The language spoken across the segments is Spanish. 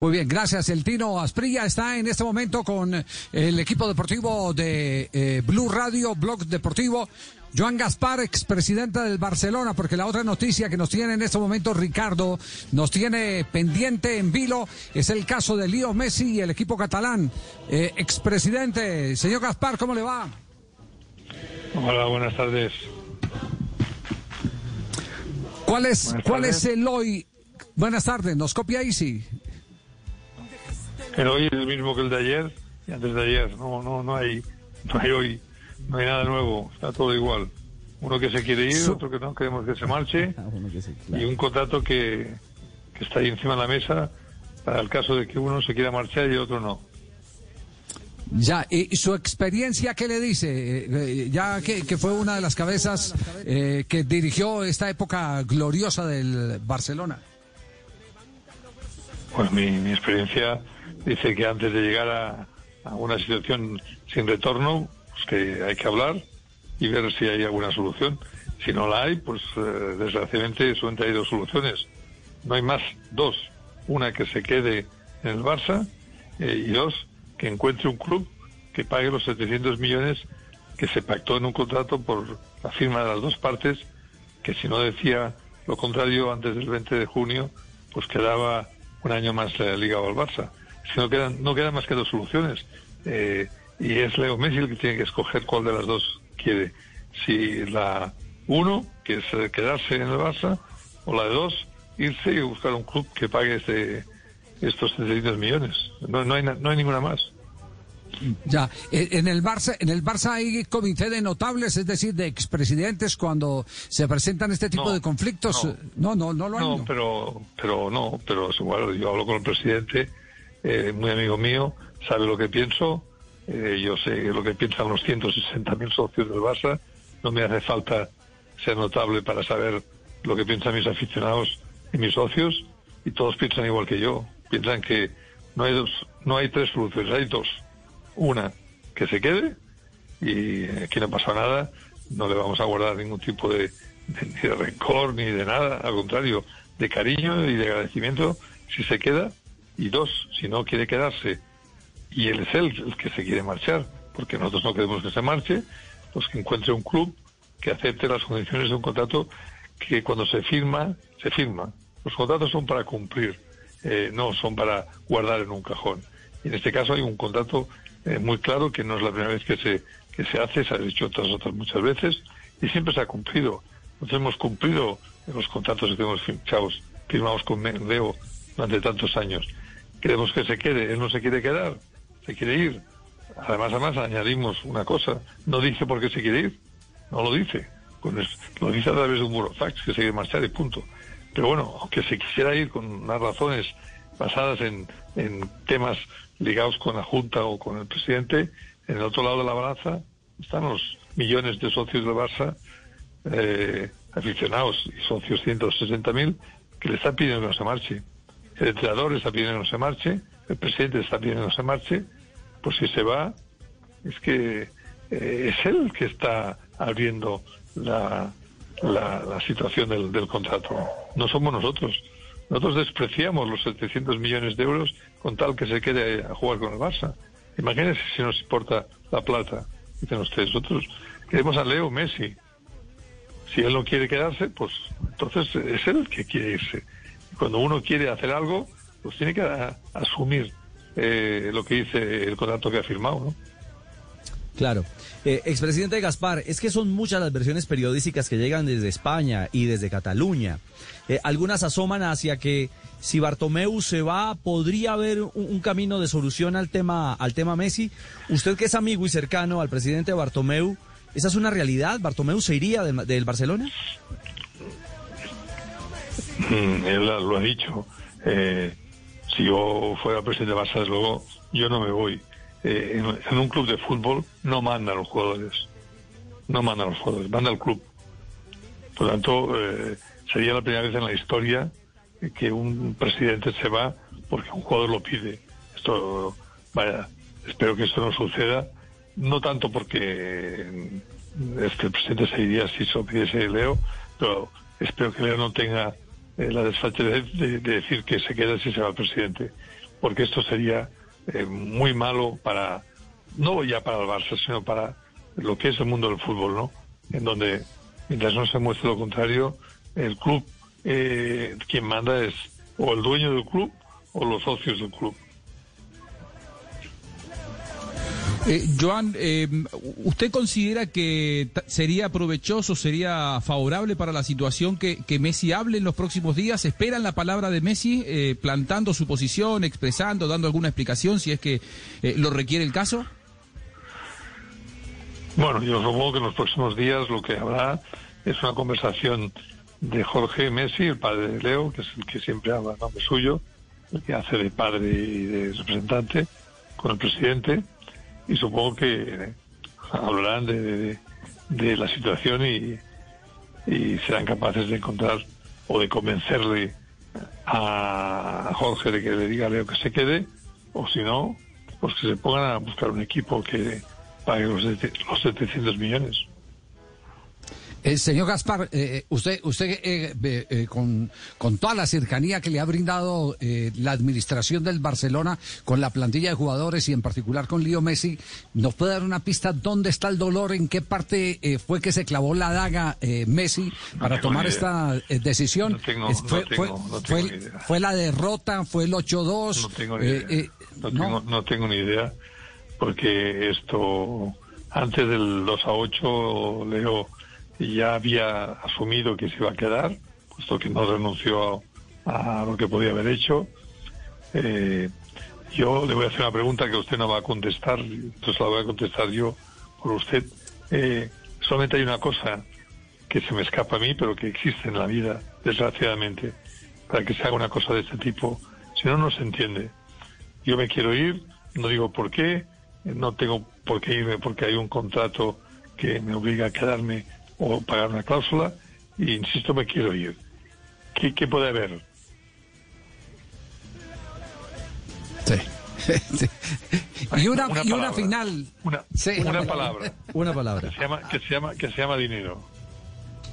Muy bien, gracias. El Tino Asprilla está en este momento con el equipo deportivo de eh, Blue Radio, Blog Deportivo. Joan Gaspar, expresidente del Barcelona, porque la otra noticia que nos tiene en este momento Ricardo, nos tiene pendiente en vilo, es el caso de Leo Messi y el equipo catalán. Eh, expresidente, señor Gaspar, ¿cómo le va? Hola, buenas tardes. ¿Cuál es, ¿cuál es el hoy? Buenas tardes, nos copia Easy. El hoy es el mismo que el de ayer y antes de ayer. No, no, no hay, no hay hoy, no hay nada nuevo. Está todo igual. Uno que se quiere ir, otro que no queremos que se marche y un contrato que, que está ahí encima de la mesa para el caso de que uno se quiera marchar y otro no. Ya, ¿y su experiencia qué le dice? Eh, eh, ya que, que, fue una de las cabezas eh, que dirigió esta época gloriosa del Barcelona. Pues mi, mi experiencia dice que antes de llegar a, una situación sin retorno, pues que hay que hablar y ver si hay alguna solución. Si no la hay, pues eh, desgraciadamente solamente hay dos soluciones. No hay más, dos. Una que se quede en el Barça eh, y dos, que encuentre un club que pague los 700 millones que se pactó en un contrato por la firma de las dos partes, que si no decía lo contrario antes del 20 de junio, pues quedaba un año más ligado al Barça si no quedan, no quedan más que dos soluciones. Eh, y es Leo Messi el que tiene que escoger cuál de las dos quiere. Si la uno, que es eh, quedarse en el Barça, o la de dos, irse y buscar un club que pague este, estos 700 millones. No, no, hay, no hay ninguna más. Ya, eh, en el Barça, en el Barça hay comité de notables, es decir, de expresidentes cuando se presentan este tipo de conflictos. No, no, no, lo hay. No, pero, pero no, pero igual yo hablo con el presidente eh, muy amigo mío, sabe lo que pienso, eh, yo sé lo que piensan los 160.000 socios del Barça, no me hace falta ser notable para saber lo que piensan mis aficionados y mis socios, y todos piensan igual que yo, piensan que no hay dos, no hay tres soluciones, hay dos. Una, que se quede, y aquí no pasa nada, no le vamos a guardar ningún tipo de, de, ni de rencor ni de nada, al contrario, de cariño y de agradecimiento. Si se queda y dos, si no quiere quedarse y él es él el que se quiere marchar, porque nosotros no queremos que se marche, pues que encuentre un club que acepte las condiciones de un contrato que cuando se firma, se firma. Los contratos son para cumplir, eh, no son para guardar en un cajón. En este caso hay un contrato eh, muy claro que no es la primera vez que se, que se hace, se ha dicho otras otras muchas veces, y siempre se ha cumplido. Nosotros hemos cumplido los contratos que tenemos firmados, firmados con Leo durante tantos años queremos que se quede, él no se quiere quedar, se quiere ir. Además, además añadimos una cosa, no dice por qué se quiere ir, no lo dice, pues lo dice a través de un muro fax, que se quiere marchar y punto. Pero bueno, aunque se quisiera ir con unas razones basadas en, en temas ligados con la Junta o con el presidente, en el otro lado de la balanza están los millones de socios de Barça, eh, aficionados y socios 160.000, que le están pidiendo que no se marche el entrenador está pidiendo que no se marche, el presidente está pidiendo que no se marche, pues si se va, es que eh, es él que está abriendo la, situación del, del, contrato, no somos nosotros. Nosotros despreciamos los 700 millones de euros con tal que se quede a jugar con el Barça. Imagínense si nos importa la plata, dicen ustedes. Nosotros queremos a Leo Messi. Si él no quiere quedarse, pues entonces es él el que quiere irse cuando uno quiere hacer algo, pues tiene que asumir eh, lo que dice el contrato que ha firmado, ¿no? Claro. Eh, expresidente Gaspar, es que son muchas las versiones periodísticas que llegan desde España y desde Cataluña. Eh, algunas asoman hacia que si Bartomeu se va, podría haber un, camino de solución al tema, al tema Messi. Usted que es amigo y cercano al presidente Bartomeu, ¿esa es una realidad? ¿Bartomeu se iría de, del Barcelona? Mm, él lo ha dicho. Eh, si yo fuera presidente de Barça, luego yo no me voy. Eh, en, un club de fútbol no mandan los jugadores. No mandan los jugadores, manda el club. Por lo tanto, eh, sería la primera vez en la historia que un presidente se va porque un jugador lo pide. Esto, vaya, espero que esto no suceda. No tanto porque este, presidente se iría si se lo pidiese Leo, pero espero que Leo no tenga eh, la desfachatez de, de, decir que se queda si se va el presidente. porque esto sería eh, muy malo para, no ya para el Barça, sino para lo que es el mundo del fútbol, ¿no? En donde, mientras no se muestre lo contrario, el club, eh, quien manda es o el dueño del club o los socios del club. Eh, Joan, eh, ¿usted considera que sería provechoso, sería favorable para la situación que, Messi hable en los próximos días? ¿Esperan la palabra de Messi eh, plantando su posición, expresando, dando alguna explicación si es que lo requiere el caso? Bueno, yo supongo que en los próximos días lo que habrá es una conversación de Jorge Messi, el padre de Leo, que es el que siempre habla en nombre suyo, el que hace de padre y de representante, con el presidente y supongo que hablarán de, de, la situación y, y, serán capaces de encontrar o de convencerle a Jorge de que le diga Leo que se quede o si no, pues que se pongan a buscar un equipo que pague los, los 700 millones. Eh, señor Gaspar, eh, eh, usted, usted con, con, toda la cercanía que le ha brindado la administración del Barcelona con la plantilla de jugadores y en particular con Leo Messi, ¿nos puede dar una pista dónde está el dolor, en qué parte fue que se clavó la daga Messi para tomar esta decisión? fue, la derrota? ¿Fue el 8-2? No, tengo ni idea. no, no tengo ni idea, porque esto, antes del 2 8, Leo ya había asumido que se iba a quedar, puesto que no renunció a, lo que podía haber hecho. Eh, yo le voy a hacer una pregunta que usted no va a contestar, entonces la voy a contestar yo por usted. Eh, solamente hay una cosa que se me escapa a mí, pero que existe en la vida, desgraciadamente, para que se haga una cosa de este tipo. Si no, no se entiende. Yo me quiero ir, no digo por qué, no tengo por qué irme porque hay un contrato que me obliga a quedarme o pagar una cláusula y insisto, me quiero ir. ¿Qué, qué puede haber? Sí. Y una, y una final. Una, una palabra. Una palabra. Que se llama, que se llama, que se llama dinero.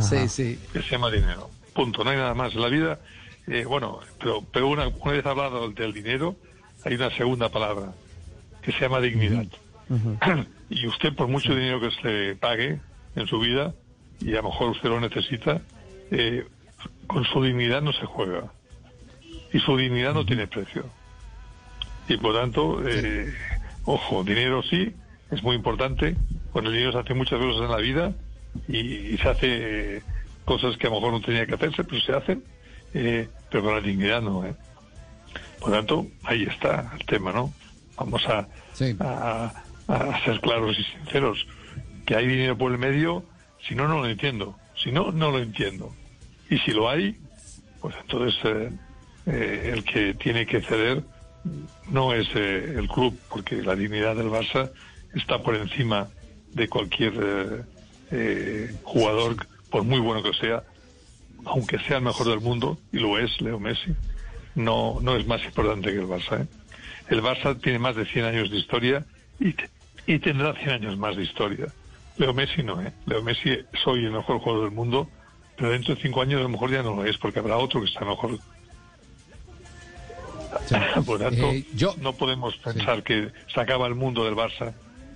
Sí, sí. Que se llama dinero. Punto. No hay nada más. En la vida, eh, bueno, pero, pero una, una vez hablado del dinero, hay una segunda palabra que se llama dignidad. Y usted, por mucho dinero que se pague en su vida, y a lo mejor usted lo necesita, eh, con su dignidad no se juega. Y su dignidad no tiene precio. Y por tanto, eh, ojo, dinero sí, es muy importante. Con el dinero se hace muchas cosas en la vida y, se hace eh, cosas que a lo mejor no tenía que hacerse, pero se hacen. pero con la dignidad no. Por tanto, ahí está el tema, ¿no? Vamos a, a ser claros y sinceros. Que hay dinero por el medio si no, no lo entiendo. Si no, no lo entiendo. Y si lo hay, pues entonces eh, eh, el que tiene que ceder no es eh, el club, porque la dignidad del Barça está por encima de cualquier jugador, por muy bueno que sea, aunque sea el mejor del mundo, y lo es Leo Messi, no, no es más importante que el Barça. El Barça tiene más de 100 años de historia y, y tendrá 100 años más de historia. Leo Messi no, ¿eh? Leo Messi soy el mejor jugador del mundo, pero dentro de cinco años a lo mejor ya no lo es, porque habrá otro que está mejor. Por tanto, eh, no podemos pensar que se acaba el mundo del Barça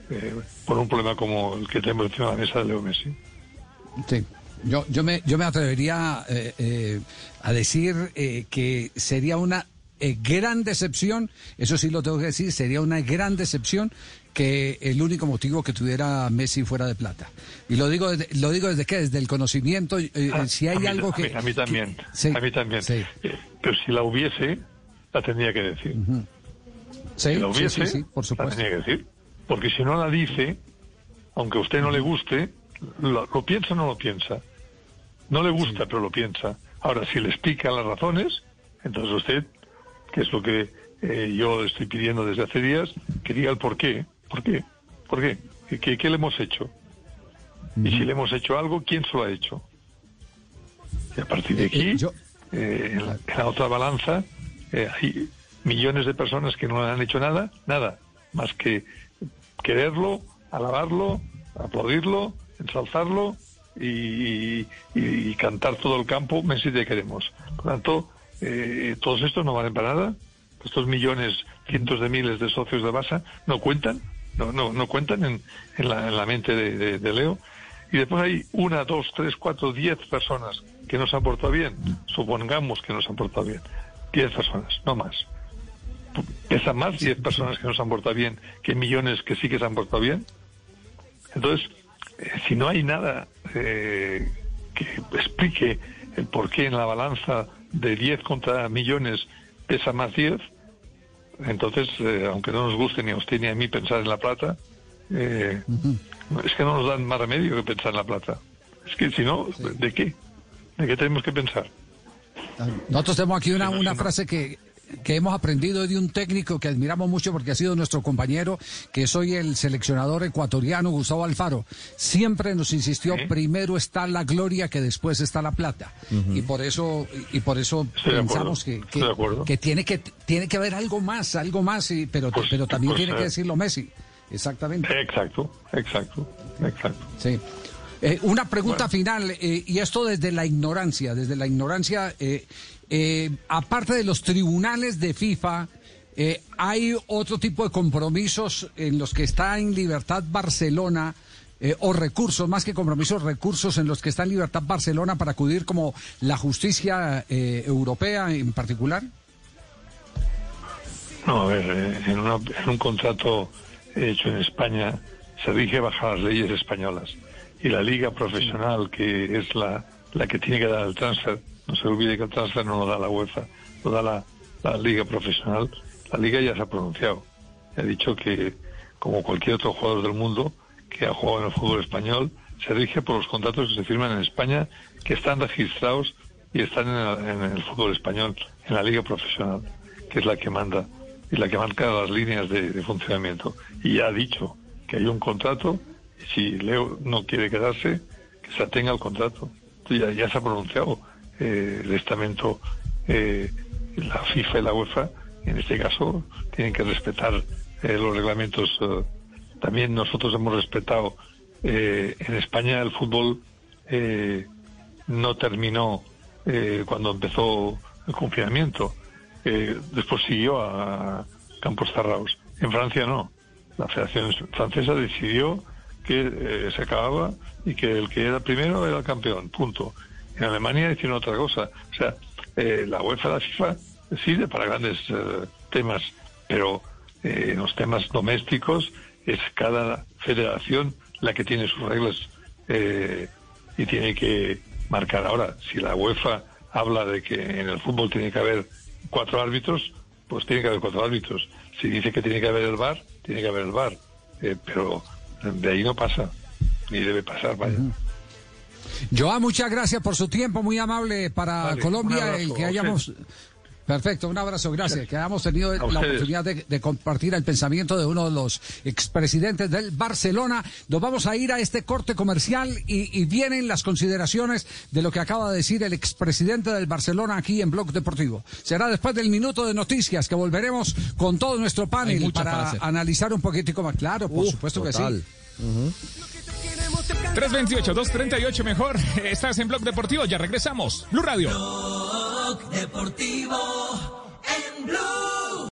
eh, por un problema como el que tenemos encima de la mesa de Leo Messi. Sí. Yo, yo, me, yo me atrevería eh, a decir que sería una gran decepción, eso sí lo tengo que decir, sería una gran decepción que el único motivo que tuviera Messi fuera de plata. Y lo digo, lo digo desde que, desde el conocimiento, eh, ah, si hay algo que... A mí, también, a mí también. Eh, pero si la hubiese, la tendría que decir. si la hubiese, por supuesto. la tendría que decir. Porque si no la dice, aunque a usted no le guste, lo, piensa o no lo piensa. No le gusta, pero lo piensa. Ahora, si le explica las razones, entonces usted, que es lo que eh, yo estoy pidiendo desde hace días, que diga el por qué. ¿Por qué? ¿Por qué? ¿Qué, le hemos hecho? Y si le hemos hecho algo, ¿quién se lo ha hecho? Y a partir de eh, aquí, eh, eh, en, la, otra balanza, hay millones de personas que no le han hecho nada, nada, más que quererlo, alabarlo, aplaudirlo, ensalzarlo y, cantar todo el campo, Messi te queremos. Por lo tanto, todos estos no valen para nada, estos millones, cientos de miles de socios de Barça, no cuentan, no, no, no cuentan en, la, en la mente de, Leo. Y después hay una, dos, tres, cuatro, diez personas que nos han portado bien. Supongamos que nos han portado bien. Diez personas, no más. Pesan más diez personas que nos han portado bien que millones que sí que se han portado bien. Entonces, eh, si no hay nada eh, que explique el por qué en la balanza de 10 contra millones pesa más 10, entonces, eh, aunque no nos guste ni a usted ni a mí pensar en la plata, es que no nos dan más remedio que pensar en la plata. Es que si no, ¿de qué? ¿De qué tenemos que pensar? Nosotros tenemos aquí una, una frase que que hemos aprendido de un técnico que admiramos mucho porque ha sido nuestro compañero, que soy el seleccionador ecuatoriano Gustavo Alfaro. Siempre nos insistió, primero está la gloria que después está la plata. Y por eso, y por eso pensamos que, que, tiene que tiene que haber algo más, algo más, y, pero, pues, pero también pues, tiene que decirlo Messi. Exactamente. Exacto, exacto, exacto. Sí. Eh, una pregunta final, eh, y esto desde la ignorancia, desde la ignorancia, eh, eh, aparte de los tribunales de FIFA, eh, ¿hay otro tipo de compromisos en los que está en libertad Barcelona? O recursos, más que compromisos, recursos en los que está en libertad Barcelona para acudir como la justicia europea en particular? No, a ver, en, en, un contrato hecho en España se rige bajo las leyes españolas y la liga profesional, que es la, la que tiene que dar el transfer, no se olvide que el transfer no lo da la UEFA, lo da la, la liga profesional. La liga ya se ha pronunciado. Ha dicho que, como cualquier otro jugador del mundo que ha jugado en el fútbol español, se rige por los contratos que se firman en España, que están registrados y están en, el fútbol español, en la liga profesional, que es la que manda y la que marca las líneas de, funcionamiento. Y ya ha dicho hay un contrato y si Leo no quiere quedarse, que se atenga al contrato. Ya, se ha pronunciado eh, el estamento, eh, la FIFA y la UEFA, en este caso, tienen que respetar eh, los reglamentos. también nosotros hemos respetado. en España el fútbol no terminó cuando empezó el confinamiento. después siguió a campos cerrados. En Francia no. La Federación Francesa decidió que se acababa y que el que era primero era el campeón, punto. En Alemania hicieron otra cosa. O sea, eh, la UEFA, la FIFA, sirve para grandes eh, temas, pero eh, en los temas domésticos es cada federación la que tiene sus reglas y tiene que marcar. Ahora, si la UEFA habla de que en el fútbol tiene que haber cuatro árbitros, pues tiene que haber cuatro árbitros. Si dice que tiene que haber el VAR, tiene que haber el VAR. pero de ahí no pasa, ni debe pasar, vaya. Joa, muchas gracias por su tiempo, muy amable para Colombia, el que hayamos... Perfecto, un abrazo, gracias. Que hayamos tenido la oportunidad de, compartir el pensamiento de uno de los expresidentes del Barcelona. Nos vamos a ir a este corte comercial y, vienen las consideraciones de lo que acaba de decir el expresidente del Barcelona aquí en Blog Deportivo. Será después del minuto de noticias que volveremos con todo nuestro panel para analizar un poquitico más. Claro, por supuesto que sí. 328-238 mejor. Estás en Blog Deportivo, ya regresamos. Blue Radio. Deportivo en Blue.